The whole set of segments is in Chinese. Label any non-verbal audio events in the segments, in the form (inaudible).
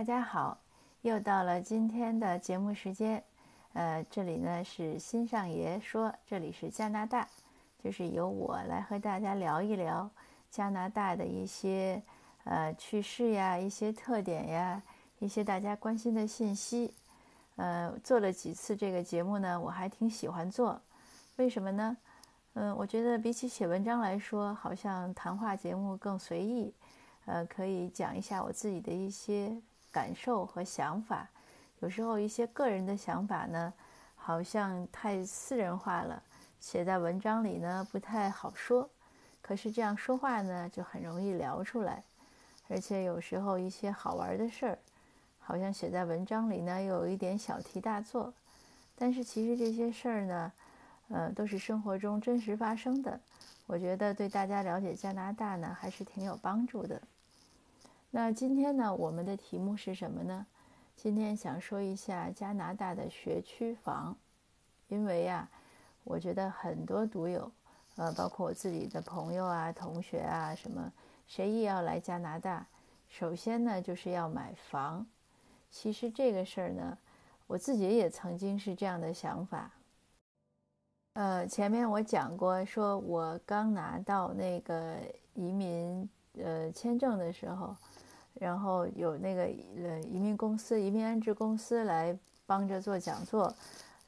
大家好，又到了今天的节目时间。呃，这里呢是新上爷说，这里是加拿大，就是由我来和大家聊一聊加拿大的一些呃趣事呀、一些特点呀、一些大家关心的信息。呃，做了几次这个节目呢，我还挺喜欢做。为什么呢？嗯，我觉得比起写文章来说，好像谈话节目更随意。呃，可以讲一下我自己的一些感受和想法。有时候一些个人的想法呢，好像太私人化了，写在文章里呢不太好说。可是这样说话呢，就很容易聊出来。而且有时候一些好玩的事儿，好像写在文章里呢，又有一点小题大做。但是其实这些事儿呢，呃，都是生活中真实发生的。我觉得对大家了解加拿大呢，还是挺有帮助的。那今天呢，我们的题目是什么呢？今天想说一下加拿大的学区房，因为呀，我觉得很多读友，呃，包括我自己的朋友啊、同学啊，什么谁一要来加拿大，首先呢就是要买房。其实这个事儿呢，我自己也曾经是这样的想法。呃，前面我讲过，说我刚拿到那个移民呃签证的时候。然后有那个呃移民公司、移民安置公司来帮着做讲座。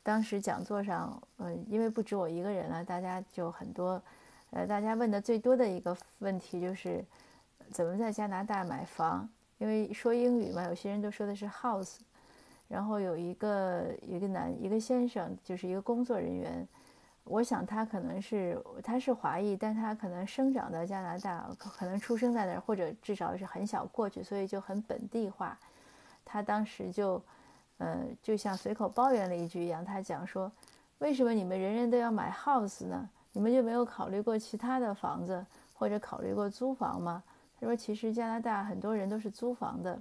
当时讲座上，呃，因为不止我一个人了，大家就很多。呃，大家问的最多的一个问题就是怎么在加拿大买房？因为说英语嘛，有些人都说的是 house。然后有一个一个男一个先生，就是一个工作人员。我想他可能是他是华裔，但他可能生长在加拿大，可能出生在那儿，或者至少是很小过去，所以就很本地化。他当时就，呃，就像随口抱怨了一句一样，他讲说：“为什么你们人人都要买 house 呢？你们就没有考虑过其他的房子，或者考虑过租房吗？”他说：“其实加拿大很多人都是租房的。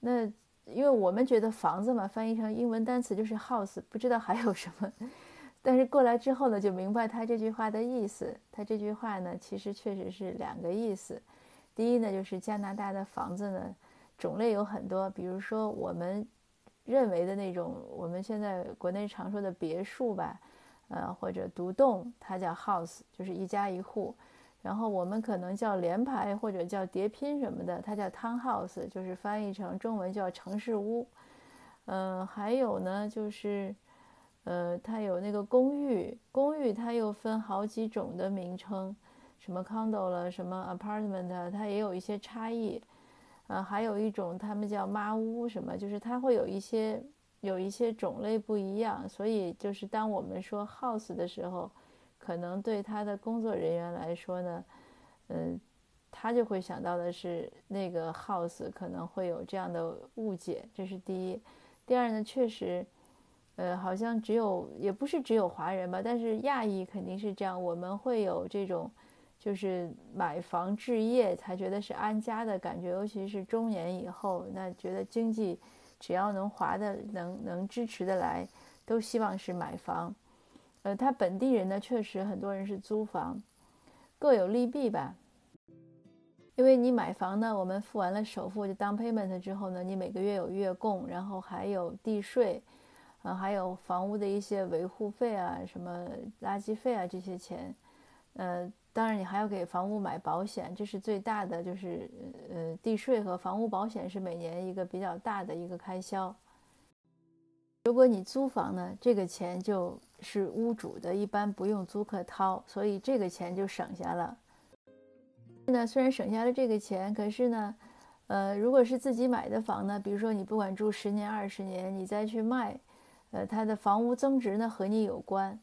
那因为我们觉得房子嘛，翻译成英文单词就是 house，不知道还有什么。”但是过来之后呢，就明白他这句话的意思。他这句话呢，其实确实是两个意思。第一呢，就是加拿大的房子呢，种类有很多，比如说我们认为的那种，我们现在国内常说的别墅吧，呃，或者独栋，它叫 house，就是一家一户。然后我们可能叫联排或者叫叠拼什么的，它叫 townhouse，就是翻译成中文叫城市屋。嗯，还有呢，就是。呃，它有那个公寓，公寓它又分好几种的名称，什么 condo 了，什么 apartment，它也有一些差异。呃，还有一种他们叫妈屋，什么就是它会有一些有一些种类不一样。所以就是当我们说 house 的时候，可能对他的工作人员来说呢，嗯，他就会想到的是那个 house 可能会有这样的误解，这是第一。第二呢，确实。呃，好像只有也不是只有华人吧，但是亚裔肯定是这样。我们会有这种，就是买房置业才觉得是安家的感觉，尤其是中年以后，那觉得经济只要能划的、能能支持的来，都希望是买房。呃，他本地人呢，确实很多人是租房，各有利弊吧。因为你买房呢，我们付完了首付就当 payment 之后呢，你每个月有月供，然后还有地税。啊，还有房屋的一些维护费啊，什么垃圾费啊，这些钱，呃，当然你还要给房屋买保险，这是最大的，就是呃，地税和房屋保险是每年一个比较大的一个开销。如果你租房呢，这个钱就是屋主的，一般不用租客掏，所以这个钱就省下了。那虽然省下了这个钱，可是呢，呃，如果是自己买的房呢，比如说你不管住十年、二十年，你再去卖。呃，它的房屋增值呢和你有关，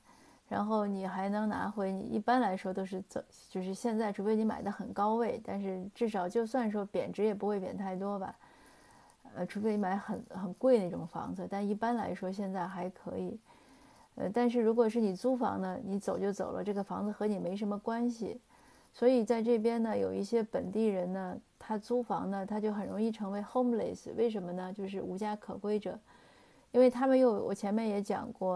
然后你还能拿回你一般来说都是走，就是现在除非你买的很高位，但是至少就算说贬值也不会贬太多吧，呃，除非你买很很贵那种房子，但一般来说现在还可以，呃，但是如果是你租房呢，你走就走了，这个房子和你没什么关系，所以在这边呢，有一些本地人呢，他租房呢，他就很容易成为 homeless，为什么呢？就是无家可归者。因为他们又，我前面也讲过，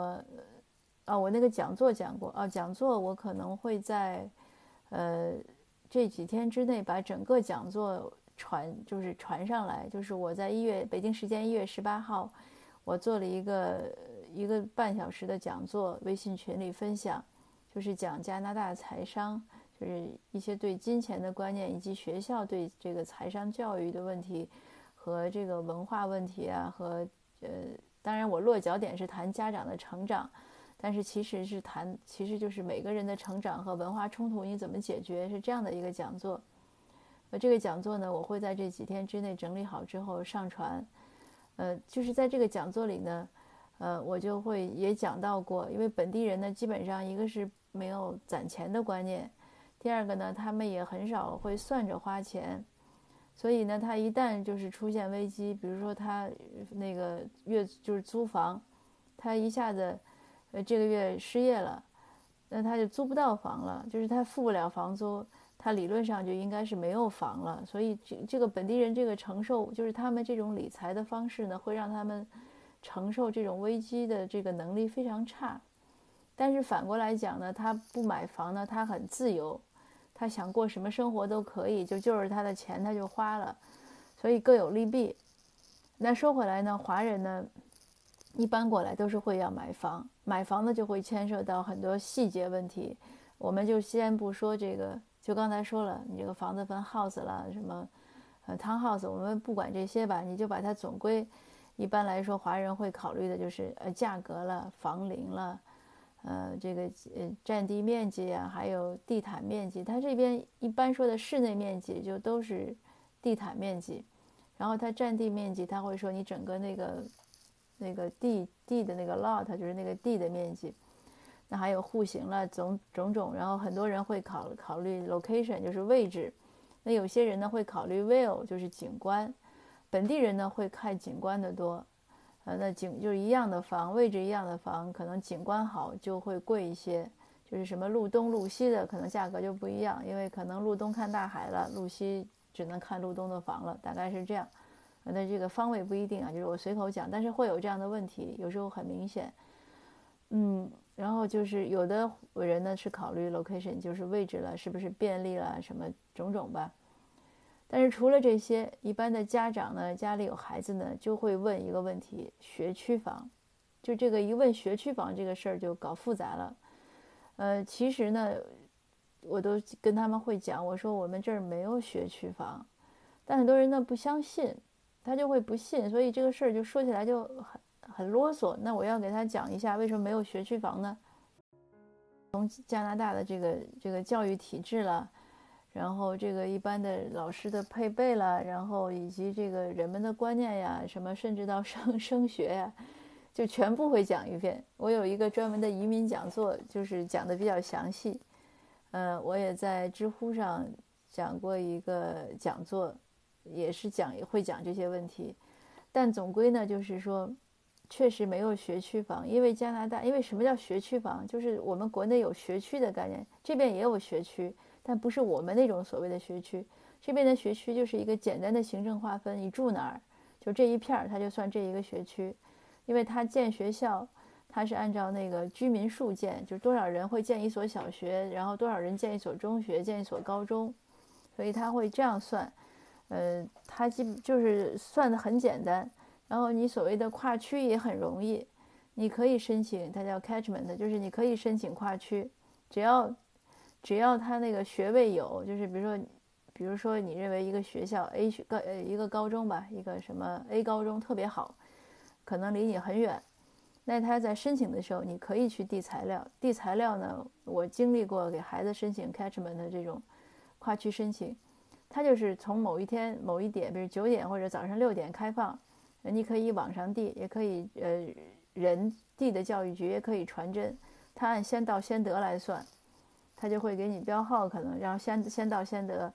啊，我那个讲座讲过，啊，讲座我可能会在，呃，这几天之内把整个讲座传就是传上来，就是我在一月北京时间一月十八号，我做了一个一个半小时的讲座，微信群里分享，就是讲加拿大财商，就是一些对金钱的观念，以及学校对这个财商教育的问题和这个文化问题啊，和呃，当然我落脚点是谈家长的成长。但是其实是谈，其实就是每个人的成长和文化冲突你怎么解决，是这样的一个讲座。呃，这个讲座呢，我会在这几天之内整理好之后上传。呃，就是在这个讲座里呢，呃，我就会也讲到过，因为本地人呢，基本上一个是没有攒钱的观念，第二个呢，他们也很少会算着花钱，所以呢，他一旦就是出现危机，比如说他那个月就是租房，他一下子。呃，这个月失业了，那他就租不到房了，就是他付不了房租，他理论上就应该是没有房了。所以这这个本地人这个承受，就是他们这种理财的方式呢，会让他们承受这种危机的这个能力非常差。但是反过来讲呢，他不买房呢，他很自由，他想过什么生活都可以，就就是他的钱他就花了，所以各有利弊。那说回来呢，华人呢？一般过来都是会要买房，买房呢就会牵涉到很多细节问题。我们就先不说这个，就刚才说了，你这个房子分 house 了，什么呃 town house，我们不管这些吧，你就把它总归。一般来说，华人会考虑的就是呃价格了、房龄了，呃这个呃占地面积啊，还有地毯面积。它这边一般说的室内面积就都是地毯面积，然后它占地面积，他会说你整个那个。那个地地的那个 lot 就是那个地的面积，那还有户型了，种种种，然后很多人会考考虑 location 就是位置，那有些人呢会考虑 view 就是景观，本地人呢会看景观的多，呃，那景就是一样的房，位置一样的房，可能景观好就会贵一些，就是什么路东路西的可能价格就不一样，因为可能路东看大海了，路西只能看路东的房了，大概是这样。那这个方位不一定啊，就是我随口讲，但是会有这样的问题，有时候很明显。嗯，然后就是有的人呢是考虑 location，就是位置了，是不是便利了，什么种种吧。但是除了这些，一般的家长呢，家里有孩子呢，就会问一个问题：学区房。就这个一问学区房这个事儿就搞复杂了。呃，其实呢，我都跟他们会讲，我说我们这儿没有学区房，但很多人呢不相信。他就会不信，所以这个事儿就说起来就很很啰嗦。那我要给他讲一下为什么没有学区房呢？从加拿大的这个这个教育体制了，然后这个一般的老师的配备了，然后以及这个人们的观念呀，什么甚至到升 (laughs) 升学呀，就全部会讲一遍。我有一个专门的移民讲座，就是讲的比较详细。呃，我也在知乎上讲过一个讲座。也是讲会讲这些问题，但总归呢，就是说，确实没有学区房，因为加拿大，因为什么叫学区房？就是我们国内有学区的概念，这边也有学区，但不是我们那种所谓的学区。这边的学区就是一个简单的行政划分，你住哪儿，就这一片儿，它就算这一个学区。因为它建学校，它是按照那个居民数建，就多少人会建一所小学，然后多少人建一所中学，建一所高中，所以它会这样算。呃，它基本就是算的很简单，然后你所谓的跨区也很容易，你可以申请，它叫 catchment，就是你可以申请跨区，只要只要他那个学位有，就是比如说，比如说你认为一个学校 A 学高呃一个高中吧，一个什么 A 高中特别好，可能离你很远，那他在申请的时候，你可以去递材料，递材料呢，我经历过给孩子申请 catchment 的这种跨区申请。它就是从某一天某一点，比如九点或者早上六点开放，你可以网上递，也可以呃人递的教育局也可以传真，它按先到先得来算，他就会给你标号，可能然后先先到先得，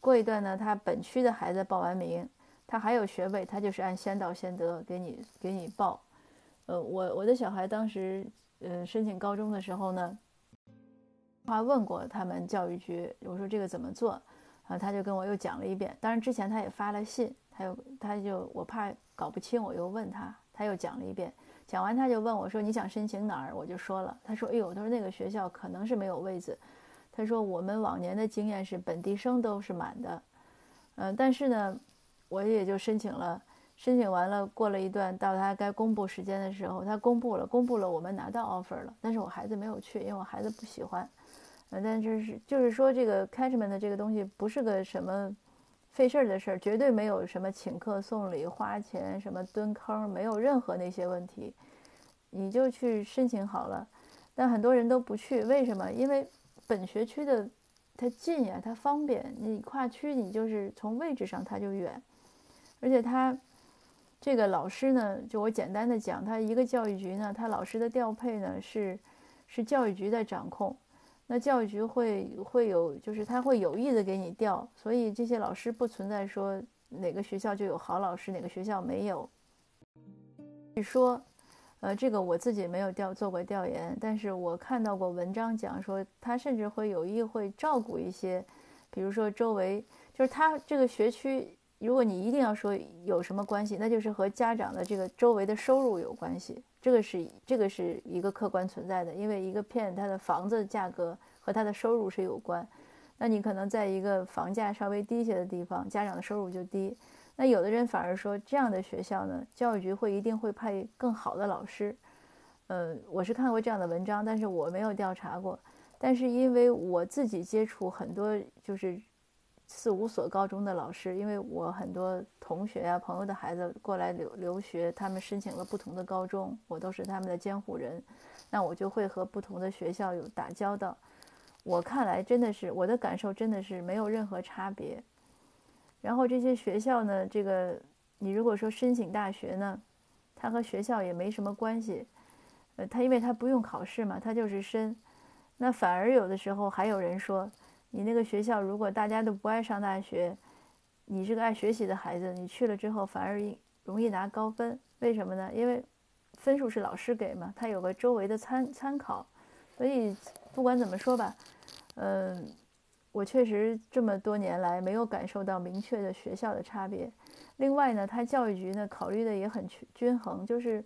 过一段呢，他本区的孩子报完名，他还有学位，他就是按先到先得给你给你报，呃我我的小孩当时呃申请高中的时候呢，他问过他们教育局，我说这个怎么做？啊，他就跟我又讲了一遍。当然之前他也发了信，他又他就我怕搞不清，我又问他，他又讲了一遍。讲完他就问我说：“你想申请哪儿？”我就说了。他说：“哎呦，他说那个学校可能是没有位子。他说我们往年的经验是本地生都是满的。嗯，但是呢，我也就申请了，申请完了，过了一段，到他该公布时间的时候，他公布了，公布了，我们拿到 offer 了，但是我孩子没有去，因为我孩子不喜欢。嗯，但就是就是说，这个 catchment 的这个东西不是个什么费事儿的事儿，绝对没有什么请客送礼、花钱、什么蹲坑，没有任何那些问题，你就去申请好了。但很多人都不去，为什么？因为本学区的。它近呀，它方便。你跨区，你就是从位置上它就远，而且它这个老师呢，就我简单的讲，它一个教育局呢，它老师的调配呢是是教育局在掌控。那教育局会会有，就是他会有意的给你调，所以这些老师不存在说哪个学校就有好老师，哪个学校没有。据说。呃，这个我自己没有调做过调研，但是我看到过文章讲说，他甚至会有意会照顾一些，比如说周围，就是他这个学区，如果你一定要说有什么关系，那就是和家长的这个周围的收入有关系，这个是这个是一个客观存在的，因为一个片它的房子价格和他的收入是有关，那你可能在一个房价稍微低一些的地方，家长的收入就低。那有的人反而说，这样的学校呢，教育局会一定会派更好的老师。呃，我是看过这样的文章，但是我没有调查过。但是因为我自己接触很多就是四五所高中的老师，因为我很多同学啊、朋友的孩子过来留留学，他们申请了不同的高中，我都是他们的监护人，那我就会和不同的学校有打交道。我看来真的是我的感受，真的是没有任何差别。然后这些学校呢，这个你如果说申请大学呢，它和学校也没什么关系，呃，它因为它不用考试嘛，它就是申。那反而有的时候还有人说，你那个学校如果大家都不爱上大学，你是个爱学习的孩子，你去了之后反而容易拿高分，为什么呢？因为分数是老师给嘛，他有个周围的参参考，所以不管怎么说吧，嗯。我确实这么多年来没有感受到明确的学校的差别。另外呢，他教育局呢考虑的也很均衡，就是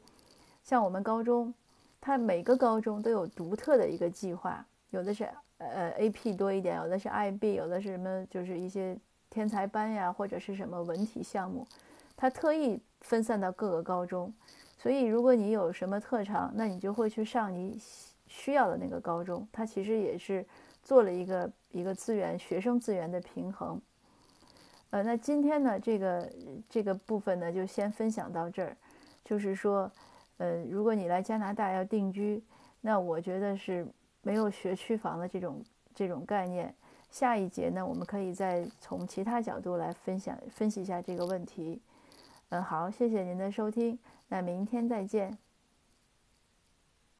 像我们高中，它每个高中都有独特的一个计划，有的是呃 AP 多一点，有的是 IB，有的是什么就是一些天才班呀，或者是什么文体项目，他特意分散到各个高中。所以如果你有什么特长，那你就会去上你需要的那个高中。它其实也是。做了一个一个资源学生资源的平衡，呃，那今天呢，这个这个部分呢，就先分享到这儿。就是说，呃，如果你来加拿大要定居，那我觉得是没有学区房的这种这种概念。下一节呢，我们可以再从其他角度来分享分析一下这个问题。嗯，好，谢谢您的收听，那明天再见。